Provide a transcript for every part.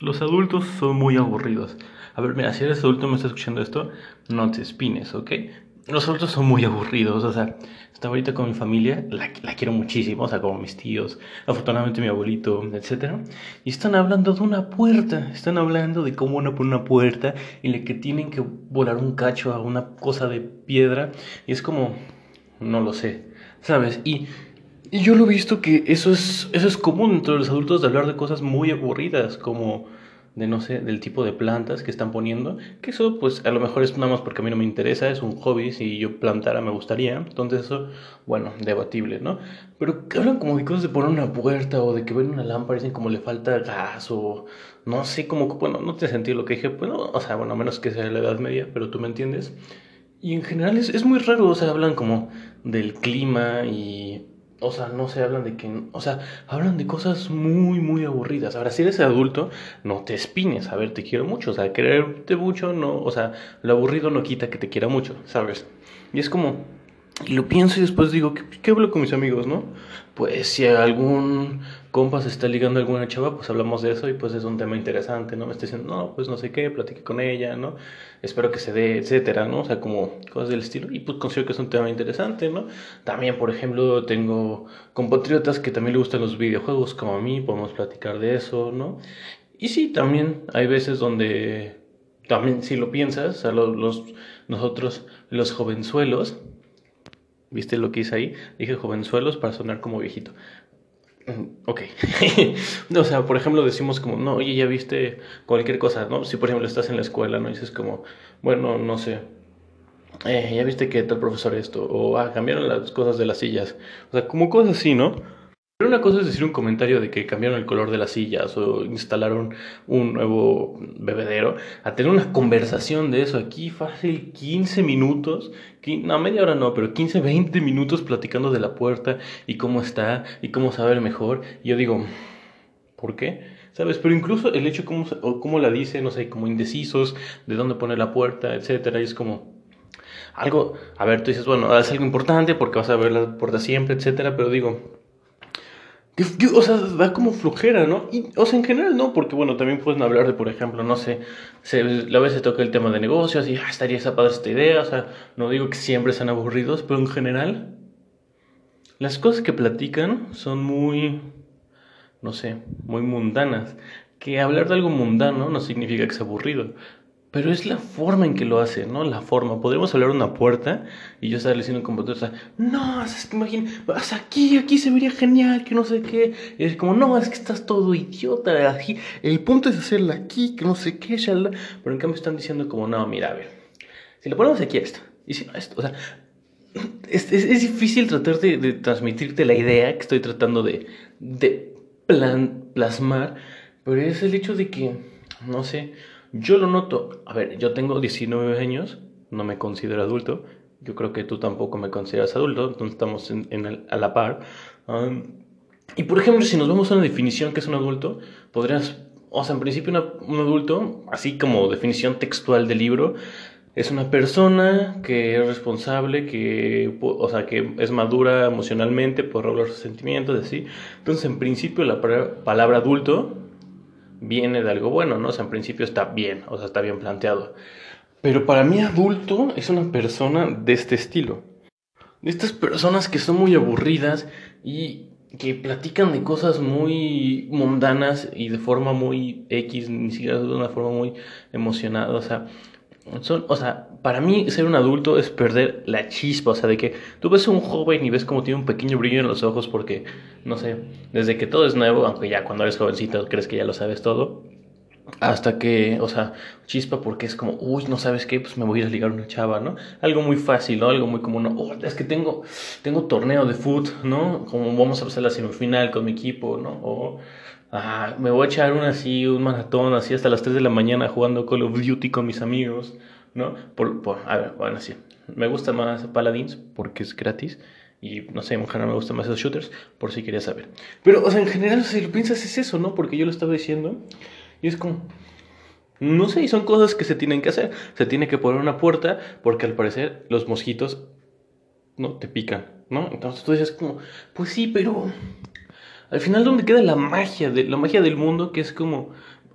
Los adultos son muy aburridos. A ver, mira, si eres adulto me estás escuchando esto, no te espines, ¿ok? Los adultos son muy aburridos, o sea, estaba ahorita con mi familia, la, la, quiero muchísimo, o sea, como mis tíos, afortunadamente mi abuelito, etc. Y están hablando de una puerta, están hablando de cómo uno pone una puerta y le que tienen que volar un cacho a una cosa de piedra, y es como, no lo sé, ¿sabes? Y y yo lo he visto que eso es, eso es común entre los adultos de hablar de cosas muy aburridas, como de no sé, del tipo de plantas que están poniendo, que eso pues a lo mejor es nada más porque a mí no me interesa, es un hobby, si yo plantara me gustaría, entonces eso, bueno, debatible, ¿no? Pero que hablan como de cosas de poner una puerta o de que ven una lámpara y dicen como le falta gas o no sé, como, bueno, no te sentí lo que dije, bueno, o sea, bueno, a menos que sea la Edad Media, pero tú me entiendes. Y en general es, es muy raro, o sea, hablan como del clima y o sea, no se hablan de que, o sea, hablan de cosas muy, muy aburridas. Ahora, si eres adulto, no te espines, a ver, te quiero mucho, o sea, quererte mucho, no, o sea, lo aburrido no quita que te quiera mucho, ¿sabes? Y es como, y lo pienso y después digo, ¿qué, qué hablo con mis amigos, no? Pues si algún compa se está ligando a alguna chava, pues hablamos de eso y pues es un tema interesante, ¿no? Me está diciendo, no, pues no sé qué, platiqué con ella, ¿no? Espero que se dé, etcétera, ¿no? O sea, como cosas del estilo. Y pues considero que es un tema interesante, ¿no? También, por ejemplo, tengo compatriotas que también le gustan los videojuegos como a mí, podemos platicar de eso, ¿no? Y sí, también hay veces donde, también si lo piensas, o sea, los, los nosotros, los jovenzuelos, ¿Viste lo que hice ahí? Dije jovenzuelos para sonar como viejito. Mm, ok. o sea, por ejemplo, decimos como, no, oye, ya viste cualquier cosa, ¿no? Si por ejemplo estás en la escuela, ¿no? dices como, bueno, no sé, eh, ya viste que tal profesor esto, o ah, cambiaron las cosas de las sillas. O sea, como cosas así, ¿no? Pero una cosa es decir un comentario de que cambiaron el color de las sillas o instalaron un nuevo bebedero, a tener una conversación de eso aquí fácil 15 minutos, no, media hora no, pero 15, 20 minutos platicando de la puerta y cómo está y cómo saber mejor. Y yo digo, ¿por qué? ¿Sabes? Pero incluso el hecho cómo, cómo la dice, no sé, como indecisos, de dónde pone la puerta, etcétera, y es como algo, a ver, tú dices, bueno, es algo importante porque vas a ver la puerta siempre, etcétera, pero digo, o sea, da como flojera, ¿no? Y, o sea, en general no, porque bueno, también pueden hablar de, por ejemplo, no sé, se, a veces toca el tema de negocios y ah, estaría esa esta idea, o sea, no digo que siempre sean aburridos, pero en general, las cosas que platican son muy, no sé, muy mundanas. Que hablar de algo mundano no significa que sea aburrido. Pero es la forma en que lo hace, ¿no? La forma. Podríamos hablar de una puerta y yo estar diciendo con o sea, no, es que imagina, vas aquí, aquí se vería genial, que no sé qué. Y es como, no, es que estás todo idiota. Aquí. El punto es hacerla aquí, que no sé qué. Pero en cambio están diciendo como, no, mira, a ver, si le ponemos aquí esto, y si no esto, o sea, es, es, difícil tratar de, de, transmitirte la idea que estoy tratando de, de plan, plasmar, pero es el hecho de que, no sé, yo lo noto. A ver, yo tengo 19 años, no me considero adulto. Yo creo que tú tampoco me consideras adulto, entonces estamos en, a la par. y por ejemplo, si nos vamos a una definición que es un adulto, podrías, o sea, en principio un adulto, así como definición textual del libro, es una persona que es responsable, que, o sea, que es madura emocionalmente, por regular sus sentimientos, así. Entonces, en principio, la palabra adulto viene de algo bueno, ¿no? O sea, en principio está bien, o sea, está bien planteado. Pero para mí adulto es una persona de este estilo. De estas personas que son muy aburridas y que platican de cosas muy mundanas y de forma muy X, ni siquiera de una forma muy emocionada. O sea, son, o sea, para mí ser un adulto es perder la chispa, o sea, de que tú ves a un joven y ves como tiene un pequeño brillo en los ojos porque, no sé, desde que todo es nuevo, aunque ya cuando eres jovencito crees que ya lo sabes todo, hasta que, o sea, chispa porque es como, uy, no sabes qué, pues me voy a ligar una chava, ¿no? Algo muy fácil, ¿no? Algo muy común, oh, es que tengo, tengo torneo de foot, ¿no? Como vamos a pasar la semifinal con mi equipo, ¿no? O Ah, me voy a echar un así, un maratón así hasta las 3 de la mañana jugando Call of Duty con mis amigos, ¿no? Por, por, a ver, bueno, sí. Me gusta más Paladins porque es gratis. Y no sé, en general me gustan más esos shooters, por si querías saber. Pero, o sea, en general, si lo piensas, es eso, ¿no? Porque yo lo estaba diciendo. Y es como. No sé, y son cosas que se tienen que hacer. Se tiene que poner una puerta porque al parecer los mosquitos no te pican, ¿no? Entonces tú dices como, pues sí, pero al final, ¿dónde queda la magia, de, la magia del mundo? Que es como,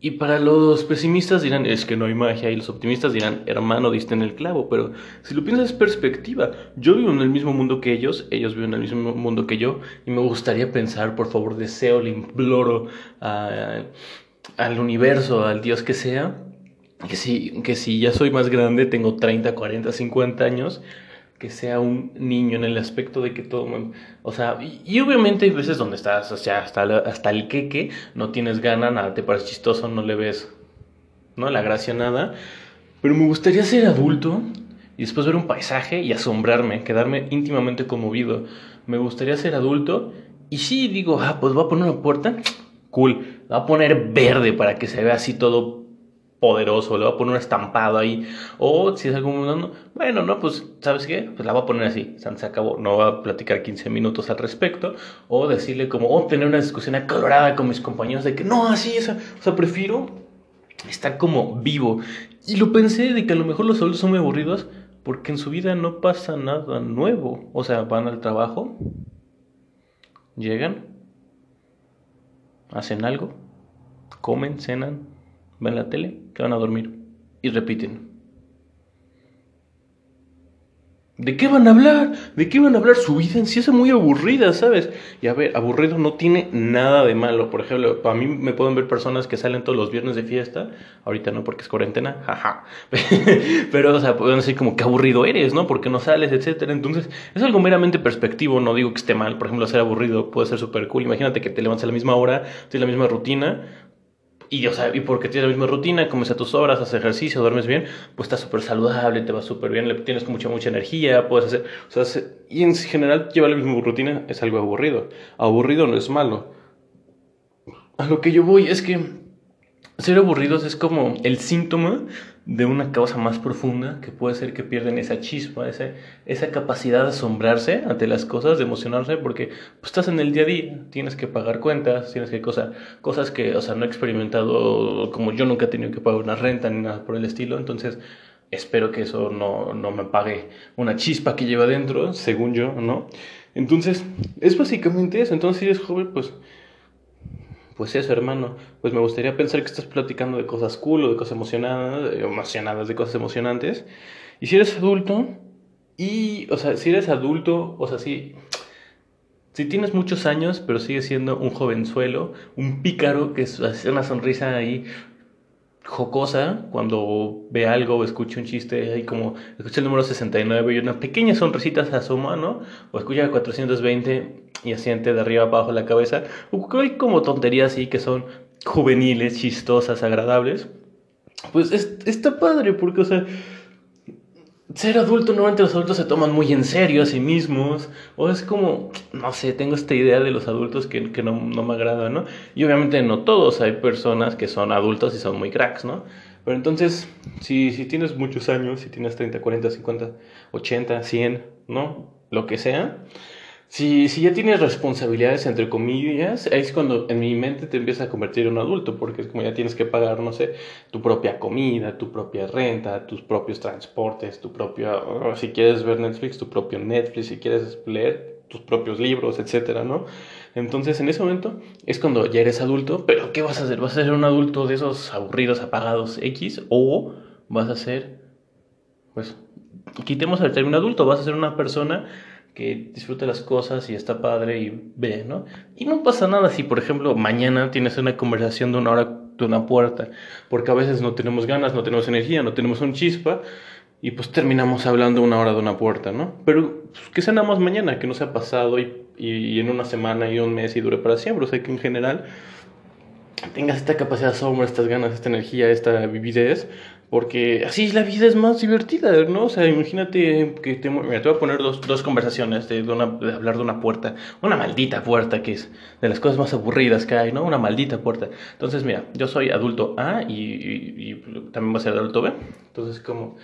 Y para los pesimistas dirán, es que no hay magia, y los optimistas dirán, hermano, diste en el clavo, pero si lo piensas es perspectiva. Yo vivo en el mismo mundo que ellos, ellos viven en el mismo mundo que yo, y me gustaría pensar, por favor, deseo, le imploro al universo, al Dios que sea, que si, que si ya soy más grande, tengo 30, 40, 50 años, que sea un niño en el aspecto de que todo, o sea, y, obviamente hay veces donde estás, o sea, hasta, hasta el queque, no tienes gana, nada te parece chistoso, no le ves, ¿no? La gracia, nada, pero me gustaría ser adulto y después ver un paisaje y asombrarme, quedarme íntimamente conmovido. Me gustaría ser adulto y sí digo, ah, pues voy a poner una puerta, cool, la voy a poner verde para que se vea así todo poderoso, le voy a poner un estampado ahí. O si es muy bueno, no, pues, ¿sabes qué? Pues la voy a poner así, se acabó. No voy a platicar 15 minutos al respecto. O decirle como, o tener una discusión acalorada con mis compañeros de que no, así, o sea, prefiero estar como vivo. Y lo pensé de que a lo mejor los adultos son muy aburridos porque en su vida no pasa nada nuevo. O sea, van al trabajo, llegan, hacen algo, comen, cenan, ven la tele, que van a dormir y repiten. ¿De qué van a hablar? ¿De qué van a hablar? Su vida en sí es muy aburrida, ¿sabes? Y a ver, aburrido no tiene nada de malo. Por ejemplo, para mí me pueden ver personas que salen todos los viernes de fiesta. Ahorita no, porque es cuarentena, jaja. Pero, o sea, pueden decir como que aburrido eres, ¿no? Porque no sales, etcétera. Entonces, es algo meramente perspectivo. No digo que esté mal. Por ejemplo, ser aburrido puede ser súper cool. Imagínate que te levantas a la misma hora, tienes la misma rutina y, o sea, y porque tienes la misma rutina, comes a tus horas, haces ejercicio, duermes bien, pues estás súper saludable, te va súper bien, le tienes mucha, mucha energía, puedes hacer... O sea, y en general llevar la misma rutina es algo aburrido. Aburrido no es malo. A lo que yo voy es que ser aburridos es como el síntoma de una causa más profunda que puede ser que pierden esa chispa, esa, esa capacidad de asombrarse ante las cosas, de emocionarse, porque pues, estás en el día a día, tienes que pagar cuentas, tienes que cosa, cosas que, o sea, no he experimentado, como yo nunca he tenido que pagar una renta ni nada por el estilo, entonces espero que eso no, no me pague una chispa que lleva dentro, según yo, ¿no? Entonces, es básicamente eso, entonces si eres joven, pues pues eso, hermano, pues me gustaría pensar que estás platicando de cosas cool o de cosas emocionadas, emocionadas, de cosas emocionantes. Y si eres adulto, y, o sea, si eres adulto, o sea, si, si tienes muchos años, pero sigues siendo un jovenzuelo, un pícaro que hace una sonrisa ahí jocosa cuando ve algo o escucha un chiste, ahí como escucha el número 69 y una pequeña sonrisita se asoma, ¿no? O escucha el 420 y asiente de arriba abajo la cabeza. Hay como tonterías así que son juveniles, chistosas, agradables. Pues está padre porque, o sea, ser adulto, normalmente los adultos se toman muy en serio a sí mismos, o es como, no sé, tengo esta idea de los adultos que, que no, no, me agrada, ¿no? Y obviamente no todos, hay personas que son adultos y son muy cracks, ¿no? Pero entonces, si, si tienes muchos años, si tienes 30, 40, 50, 80, 100, ¿no? Lo que sea, si, ya tienes responsabilidades, entre comillas, es cuando en mi mente te empieza a convertir en un adulto, porque es como ya tienes que pagar, no sé, tu propia comida, tu propia renta, tus propios transportes, tu propio, si quieres ver Netflix, tu propio Netflix, si quieres leer tus propios libros, etcétera, ¿no? Entonces, en ese momento es cuando ya eres adulto, pero ¿qué vas a hacer? ¿Vas a ser un adulto de esos aburridos, apagados X? ¿O vas a ser, pues, quitemos el término adulto, vas a ser una persona que disfrute las cosas y está padre y ve, ¿no? Y no pasa nada si, por ejemplo, mañana tienes una conversación de una hora de una puerta, porque a veces no tenemos ganas, no tenemos energía, no tenemos un chispa y pues terminamos hablando una hora de una puerta, ¿no? Pero pues, que sea nada más mañana, que no sea pasado y, y, en una semana y un mes y dure para siempre, o sea que en general tengas esta capacidad de asombro, estas ganas, esta energía, esta vividez, porque así la vida es más divertida, ¿no? O sea, imagínate que te, voy a poner dos, dos conversaciones de, de, hablar de una puerta, una maldita puerta que es de las cosas más aburridas que hay, ¿no? Una maldita puerta. Entonces, mira, yo soy adulto A y, y, también voy a ser adulto B. Entonces, como,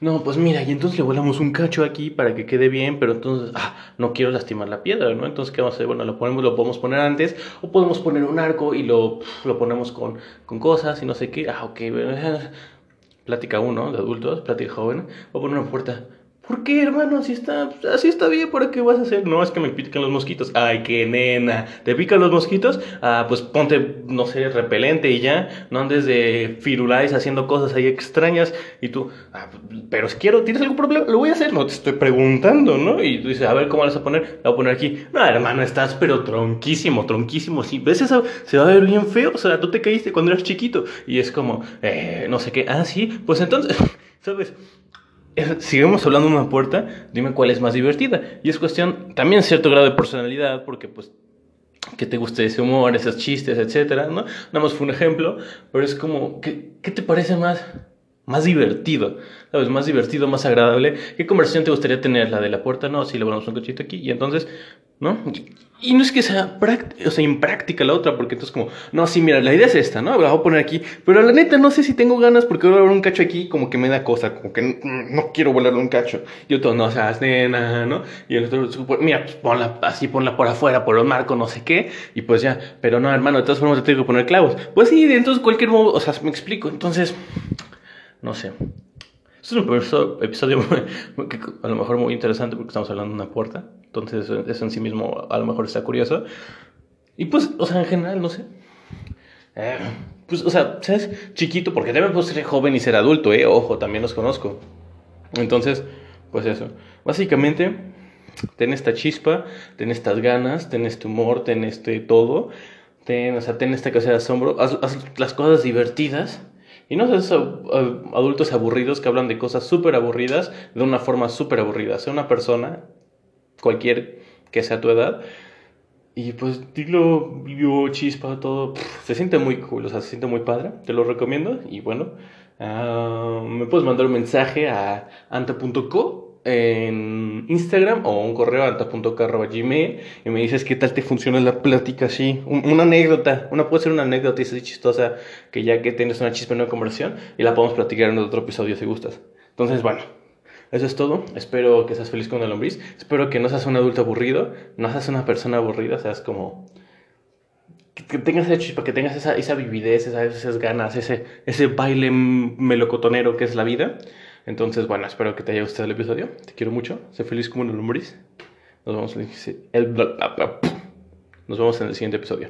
no, pues mira, y entonces le volamos un cacho aquí para que quede bien, pero entonces, ah, no quiero lastimar la piedra, ¿no? Entonces, ¿qué vamos a hacer? Bueno, lo, ponemos, lo podemos poner antes, o podemos poner un arco y lo, lo ponemos con, con cosas y no sé qué. Ah, ok, plática uno de adultos, plática joven, voy a poner una puerta. ¿Por qué, hermano? Así está, así está bien, ¿para qué vas a hacer? No, es que me pican los mosquitos. Ay, qué nena. ¿Te pican los mosquitos? Ah, pues ponte, no sé, repelente y ya. No andes de firuláis haciendo cosas ahí extrañas. Y tú, ah, pero si quiero, ¿tienes algún problema? Lo voy a hacer. No te estoy preguntando, ¿no? Y tú dices, a ver, ¿cómo vas a poner? La voy a poner aquí. No, hermano, estás pero tronquísimo, tronquísimo. Si ves eso, se va a ver bien feo. O sea, tú te caíste cuando eras chiquito. Y es como, eh, no sé qué. Ah, sí, pues entonces, ¿sabes? Sigamos hablando de una puerta, dime cuál es más divertida. Y es cuestión también cierto grado de personalidad, porque pues que te guste ese humor, esos chistes, etcétera, ¿no? Nada más fue un ejemplo, pero es como, ¿qué, te parece más, más divertido? ¿Sabes? Más divertido, más agradable. ¿Qué conversación te gustaría tener? ¿La de la puerta? No, si le ponemos un cochito aquí. Y entonces, ¿no? Y no es que sea, o sea impráctica la otra, porque entonces como, no, sí, mira, la idea es esta, ¿no? La voy a poner aquí, pero la neta no sé si tengo ganas porque voy a volar un cacho aquí como que me da cosa, como que no, quiero volarle un cacho. Y otro, no seas nena, ¿no? Y el otro, mira, pues ponla así, ponla por afuera, por los marcos, no sé qué, y pues ya, pero no, hermano, de todas formas te tengo que poner clavos. Pues sí, entonces cualquier modo, o sea, me explico, entonces, no sé. Este es un episodio a lo mejor muy interesante porque estamos hablando de una puerta. Entonces, eso en sí mismo a lo mejor está curioso. Y pues, o sea, en general, no sé. Eh, pues, o sea, ¿sabes? Chiquito, porque debe ser joven y ser adulto, ¿eh? Ojo, también los conozco. Entonces, pues eso. Básicamente, ten esta chispa, ten estas ganas, ten este humor, ten este todo. Ten, o sea, ten esta casa de asombro. haz las cosas divertidas y no seas adultos aburridos que hablan de cosas súper aburridas de una forma súper aburrida. Sea una persona, cualquier que sea tu edad, y pues dilo, vivió chispa, todo. se siente muy cool, o sea, se siente muy padre. Te lo recomiendo. Y bueno, ah, me puedes mandar un mensaje a ante.co en Instagram o un correo alta.carro.gmail y me dices qué tal te funciona la plática así. una anécdota, una puede ser una anécdota así chistosa que ya que tienes una chispa en una conversación y la podemos platicar en otro episodio si gustas. Entonces, bueno, eso es todo. Espero que seas feliz con el lombriz. Espero que no seas un adulto aburrido, no seas una persona aburrida, seas como que tengas esa chispa, que tengas esa, esa vividez, esas, esas ganas, ese, ese baile melocotonero que es la vida. Entonces, bueno, espero que te haya gustado el episodio. Te quiero mucho. Sé feliz como un lombriz. Nos vemos en el, nos vemos en el siguiente episodio.